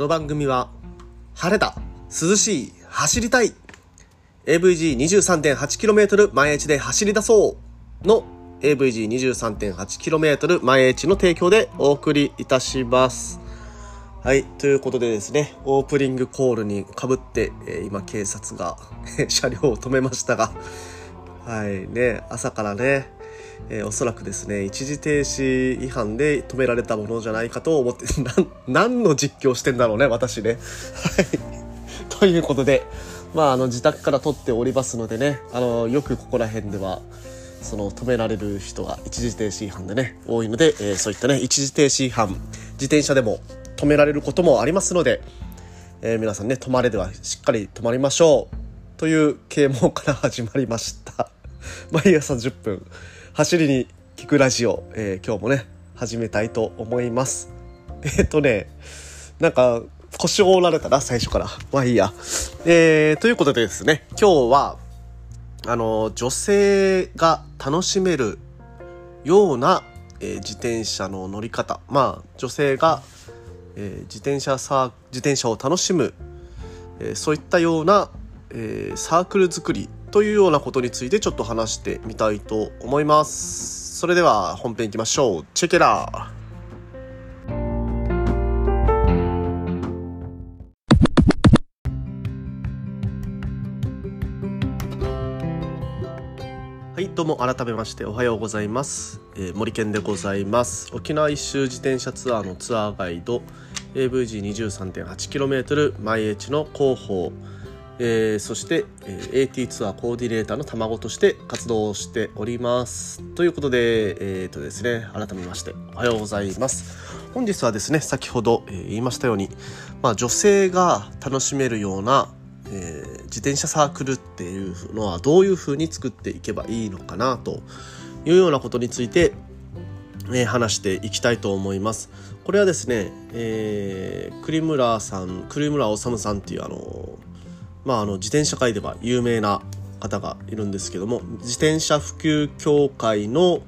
この番組は晴れた涼しい走りたい AVG23.8km 毎日で走り出そうの AVG23.8km 毎日の提供でお送りいたします。はい。ということでですね、オープニングコールに被って、え今警察が 車両を止めましたが、はい。ね、朝からね、えーおそらくですね、一時停止違反で止められたものじゃないかと思って、な、何の実況してんだろうね、私ね。はい。ということで、まあ、あの、自宅から撮っておりますのでね、あの、よくここら辺では、その止められる人が一時停止違反でね、多いので、えーそういったね、一時停止違反、自転車でも止められることもありますので、えー皆さんね、止まれではしっかり止まりましょう。という啓蒙から始まりました。毎朝10分、走りに聞くラジオ、えー今日もね、始めたいと思います。えっとね、なんか、腰を折られたな、最初から。まあいいや。えー、ということでですね、今日は、あの、女性が楽しめるような、えー自転車の乗り方。まあ、女性が、えー自転車さ、自転車を楽しむ、えーそういったような、えーサークル作りというようなことについてちょっと話してみたいと思います。それでは本編いきましょう。チェケラーはい、どうも改めましておはようございます。えー森健でございます。沖縄一周自転車ツアーのツアーガイド AVG23.8km 毎日の広報、えーそして、えー AT ツアーコーディネーターの卵として活動をしております。ということで、えーとですね、改めましておはようございます。本日はですね、先ほど、えー言いましたように、まあ、女性が楽しめるようなえー自転車サークルっていうのはどういうふうに作っていけばいいのかなというようなことについて、えー話していきたいと思います。これはですね、えー栗村さん栗村治さんっていうあのまああの自転車界では有名な方がいるんですけども自転車普及協会の、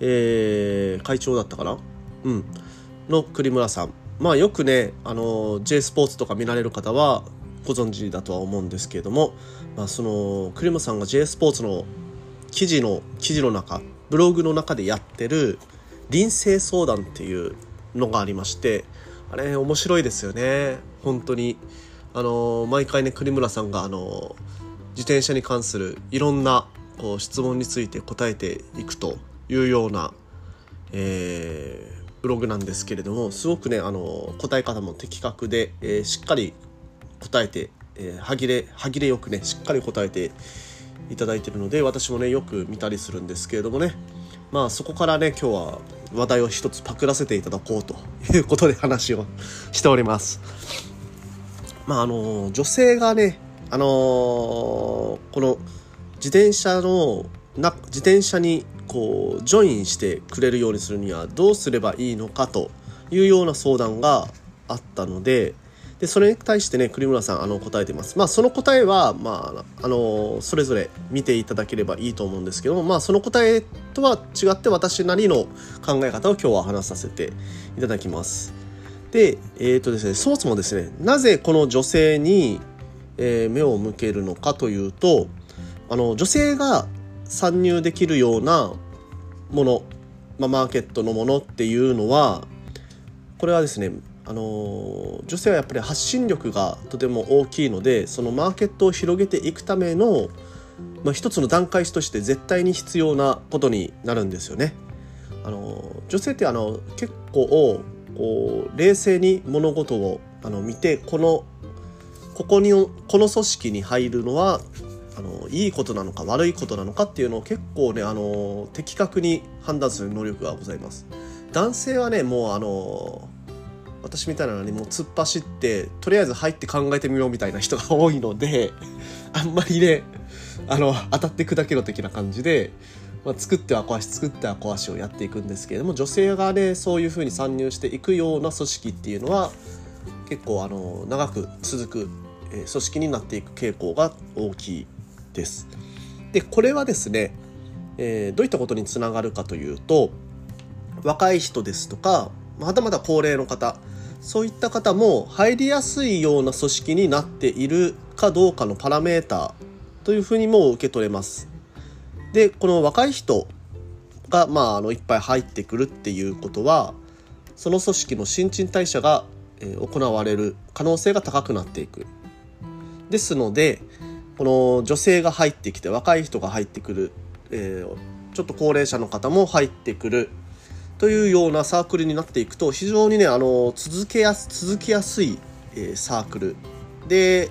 えー会長だったかな？うん。の栗村さん。まあよくねあの J スポーツとか見られる方はご存知だとは思うんですけれども、まあ、その栗村さんが J スポーツの記事の記事の中ブログの中でやってる臨性相談っていうのがありましてあれ面白いですよね。本当に。あの毎回ね栗村さんがあの自転車に関するいろんなこう質問について答えていくというような、えーブログなんですけれどもすごくねあの答え方も的確で、えーしっかり答えて、えー歯切れ歯切れよくねしっかり答えていただいているので私もねよく見たりするんですけれどもねまあそこからね今日は話題を一つパクらせていただこうということで話をしております。まああの女性がねあのこの自転車のな自転車にこうジョインしてくれるようにするにはどうすればいいのかというような相談があったのででそれに対してね栗村さんあの答えてます。まあその答えはまああのそれぞれ見ていただければいいと思うんですけどもまあその答えとは違って私なりの考え方を今日は話させていただきます。でえっ、とですねそもそもですねなぜこの女性に、えー目を向けるのかというとあの女性が参入できるようなもの、まあ、マーケットのものっていうのはこれはですねあの女性はやっぱり発信力がとても大きいのでそのマーケットを広げていくための、まあ、一つの段階として絶対に必要なことになるんですよね。あの女性ってあの結構こう冷静に物事をあの見てこのここにこの組織に入るのはあのいいことなのか悪いことなのかっていうのを結構ねあの的確に判断する能力がございます。男性はねもうあの私みたいなのにもう突っ走ってとりあえず入って考えてみようみたいな人が多いので あんまりねあの当たって砕けろ的な感じで、まあ、作っては小足作っては小足をやっていくんですけれども女性がねそういうふうに参入していくような組織っていうのは結構あの長く続く、組織になっていく傾向が大きいです。でこれはですね、えーどういったことにつながるかというと若い人ですとかまだまだ高齢の方そういった方も入りやすいような組織になっているかどうかのパラメーターというふうにも受け取れます。でこの若い人が、まあ、あのいっぱい入ってくるっていうことはその組織の新陳代謝が、え行われる可能性が高くなっていく。ですのでこの女性が入ってきて若い人が入ってくる、えー、ちょっと高齢者の方も入ってくるというようなサークルになっていくと非常にねあの続けやす続きやすい、えー、サークルで、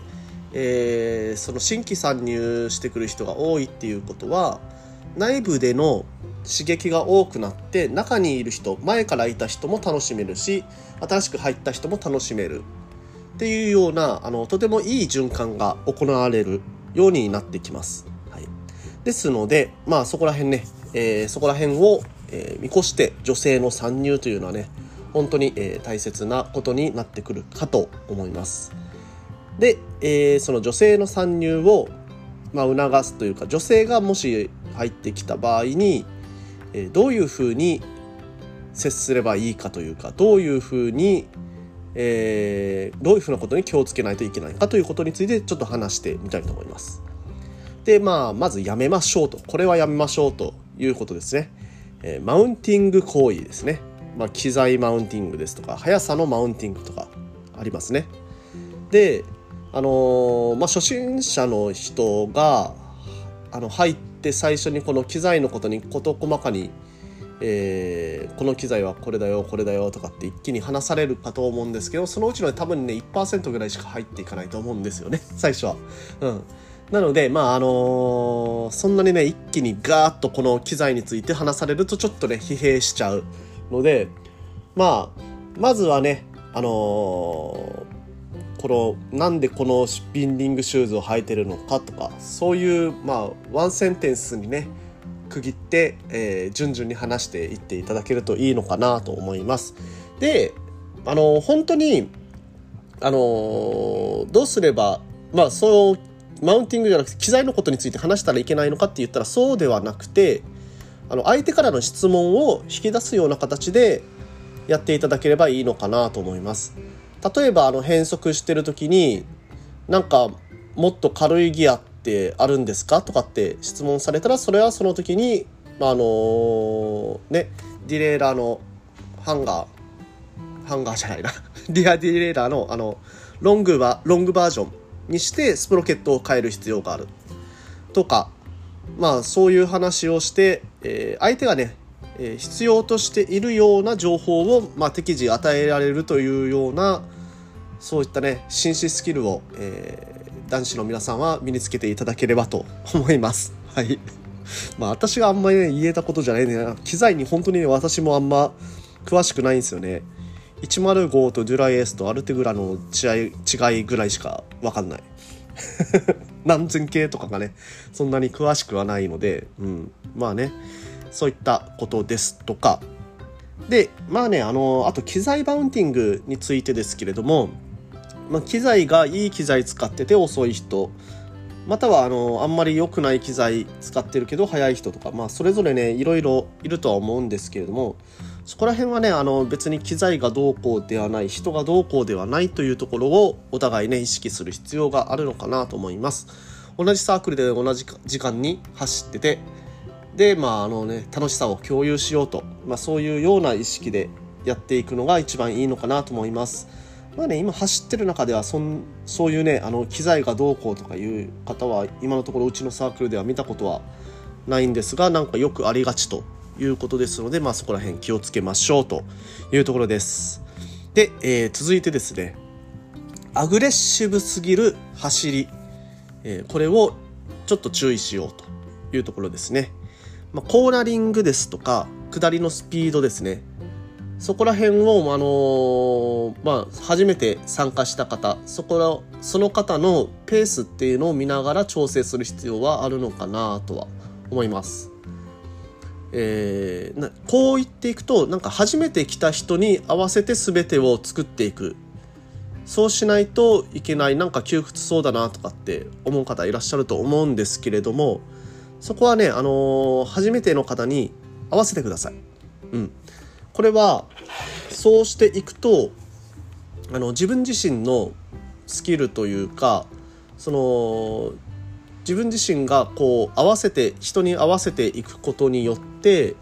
えー、その新規参入してくる人が多いっていうことは内部での刺激が多くなって中にいる人前からいた人も楽しめるし新しく入った人も楽しめるっていうようなあのとてもいい循環が行われるようになってきます。はい、ですのでまあそこら辺ね、えー、そこら辺をえー、見越して女性の参入というのはね本当に、えー、大切なことになってくるかと思います。で、えー、その女性の参入を、まあ、促すというか女性がもし入ってきた場合に、どういうふうに接すればいいかというかどういうふうに、えどういうふうなことに気をつけないといけないかということについてちょっと話してみたいと思います。でまあまずやめましょうとこれはやめましょうということですね。えー、マウンティング行為ですね。まあ、機材マウンティングですとか、速さのマウンティングとかありますね。で、あのー、まあ、初心者の人が、あの、入って最初にこの機材のことに事細かに、えー、この機材はこれだよ、これだよとかって一気に話されるかと思うんですけど、そのうちの多分ね、1%ぐらいしか入っていかないと思うんですよね、最初は。うん。なので、まああのー、そんなにね、一気にガーッとこの機材について話されるとちょっとね、疲弊しちゃうので、まあ、まずはね、あの、この、なんでこのスピンディングシューズを履いてるのかとか、そういう、まあ、ワンセンテンスにね、区切って、えー、順々に話していっていただけるといいのかなと思います。で、あの、本当に、あの、どうすれば、まあ、そうマウンティングじゃなくて機材のことについて話したらいけないのかって言ったらそうではなくてあの相手からの質問を引き出すような形でやっていただければいいのかなと思います。例えばあの変速してる時になんかもっと軽いギアってあるんですかとかって質問されたらそれはその時にまあの、ねディレイラーのハンガーハンガーじゃないな。リアディレイラーのあのロングバロングバージョンにしてスプロケットを変える必要がある。とかまあそういう話をして、えー、相手がね、え、必要としているような情報を、まあ、適時与えられるというようなそういったね紳士スキルを、えー、男子の皆さんは身につけていただければと 思います。はい。まあ私があんまりね言えたことじゃないね。機材に本当にね私もあんま詳しくないんですよね。105とデュライエースとアルテグラの違い違いぐらいしか分かんない 何千系とかがねそんなに詳しくはないので、うん、まあねそういったことですとかでまあねあのあと機材バウンティングについてですけれども、まあ、機材がいい機材使ってて遅い人。またはあのあんまり良くない機材使ってるけど速い人とか、まあ、それぞれねいろいろいるとは思うんですけれども。そこら辺はねあの別に機材がどうこうではない人がどうこうではないというところをお互いね意識する必要があるのかなと思います。同じサークルで同じ時間に走ってて。でまああのね楽しさを共有しようと、まあ、そういうような意識でやっていくのが一番いいのかなと思います。まあね今走ってる中ではそんそういうねあの機材がどうこうとかいう方は今のところうちのサークルでは見たことはないんですがなんかよくありがちということですので、まあ、そこら辺気をつけましょうというところです。で、えー、続いてですね、アグレッシブすぎる走り、えー、これをちょっと注意しようというところですね。まあ、コーナリングですとか、下りのスピードですね。そこら辺を、あのー、まあ、初めて参加した方、そこら、その方のペースっていうのを見ながら調整する必要はあるのかなとは思います。えー、こう言っていくとなんか初めて来た人に合わせて全てを作っていくそうしないといけないなんか窮屈そうだなとかって思う方いらっしゃると思うんですけれどもそこはね、あのー、初めての方に合わせてください。うん、これはそうしていくとあの自分自身のスキルというかその自分自身がこう合わせて人に合わせていくことによって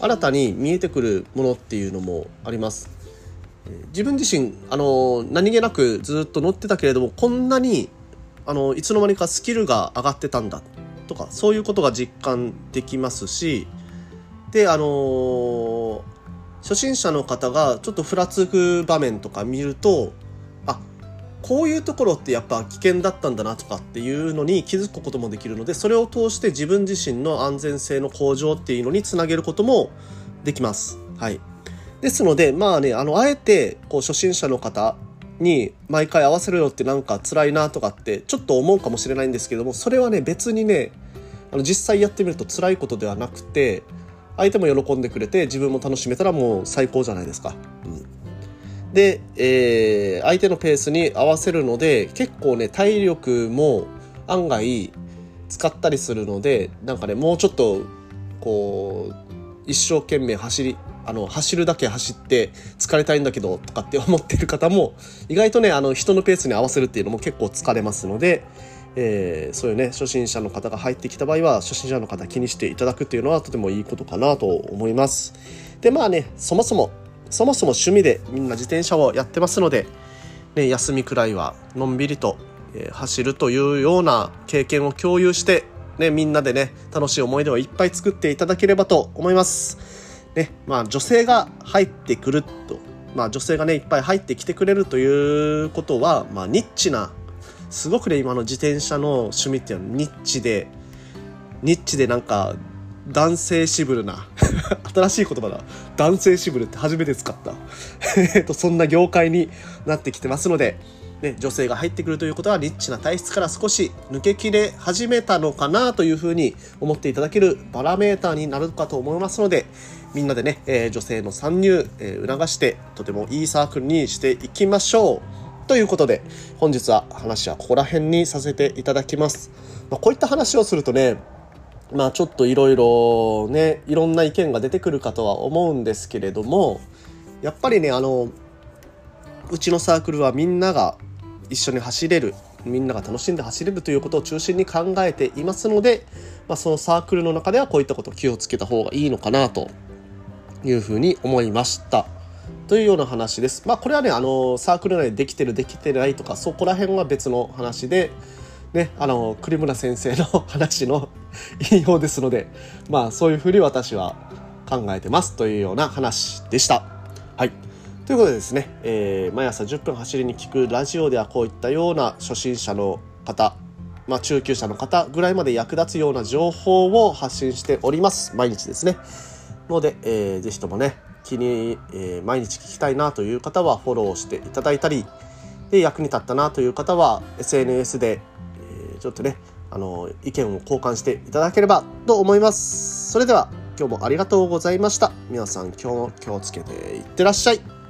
新たに見えてくるものっていうのもあります。自分自身あの何気なくずっと乗ってたけれどもこんなにあのいつの間にかスキルが上がってたんだとかそういうことが実感できますしであの初心者の方がちょっとふらつく場面とか見るとあこういうところってやっぱ危険だったんだなとかっていうのに気づくこともできるのでそれを通して自分自身の安全性の向上っていうのにつなげることもできます。はい、ですのでまあねあのあえてこう初心者の方に毎回合わせるよってなんか辛いなとかってちょっと思うかもしれないんですけどもそれはね別にねあの実際やってみると辛いことではなくて相手も喜んでくれて自分も楽しめたらもう最高じゃないですか。うん、で、えー、相手のペースに合わせるので結構ね体力も案外使ったりするのでなんかねもうちょっとこう一生懸命走りあの走るだけ走って疲れたいんだけどとかって思ってる方も意外とねあの人のペースに合わせるっていうのも結構疲れますので、えー、そういうね初心者の方が入ってきた場合は初心者の方気にしていただくっていうのはとてもいいことかなと思いますでまあねそもそもそもそも趣味でみんな自転車をやってますので、ね、休みくらいはのんびりと、え、走るというような経験を共有してね、みんなでね、楽しい思い出をいっぱい作っていただければと思います。ね、まあ女性が入ってくると、まあ女性がね、いっぱい入ってきてくれるということは、まあニッチなすごくね、今の自転車の趣味っていうのはニッチで、ニッチでなんか、男性シブルな 新しい言葉だ。男性シブルって初めて使った。と、そんな業界になってきてますので、ね、女性が入ってくるということは、リッチな体質から少し抜けきれ始めたのかなというふうに思っていただけるバラメーターになるかと思いますので、みんなでね、えー、女性の参入、えー、促して、とてもいいサークルにしていきましょう。ということで、本日は話はここら辺にさせていただきます。まあ、こういった話をするとね、まあちょっといろいろね、いろんな意見が出てくるかとは思うんですけれども、やっぱりね、あの、うちのサークルはみんなが一緒に走れる、みんなが楽しんで走れるということを中心に考えていますので、まあ、そのサークルの中ではこういったことを気をつけた方がいいのかなというふうに思いました。というような話です。まあこれはね、あの、サークル内でできてる、できてないとか、そこら辺は別の話で、ね、あの、栗村先生の話の 引用ですので、まあそういうふうに私は考えてますというような話でした。はい。ということでですね、えー、毎朝10分走りに聞くラジオではこういったような初心者の方、まあ中級者の方ぐらいまで役立つような情報を発信しております。毎日ですね。ので、えー、ぜひともね、気に、えー、毎日聞きたいなという方はフォローしていただいたり、で、役に立ったなという方は SNS で、えー、ちょっとね、あの、意見を交換していただければと思います。それでは、今日もありがとうございました。皆さん今日も気をつけていってらっしゃい。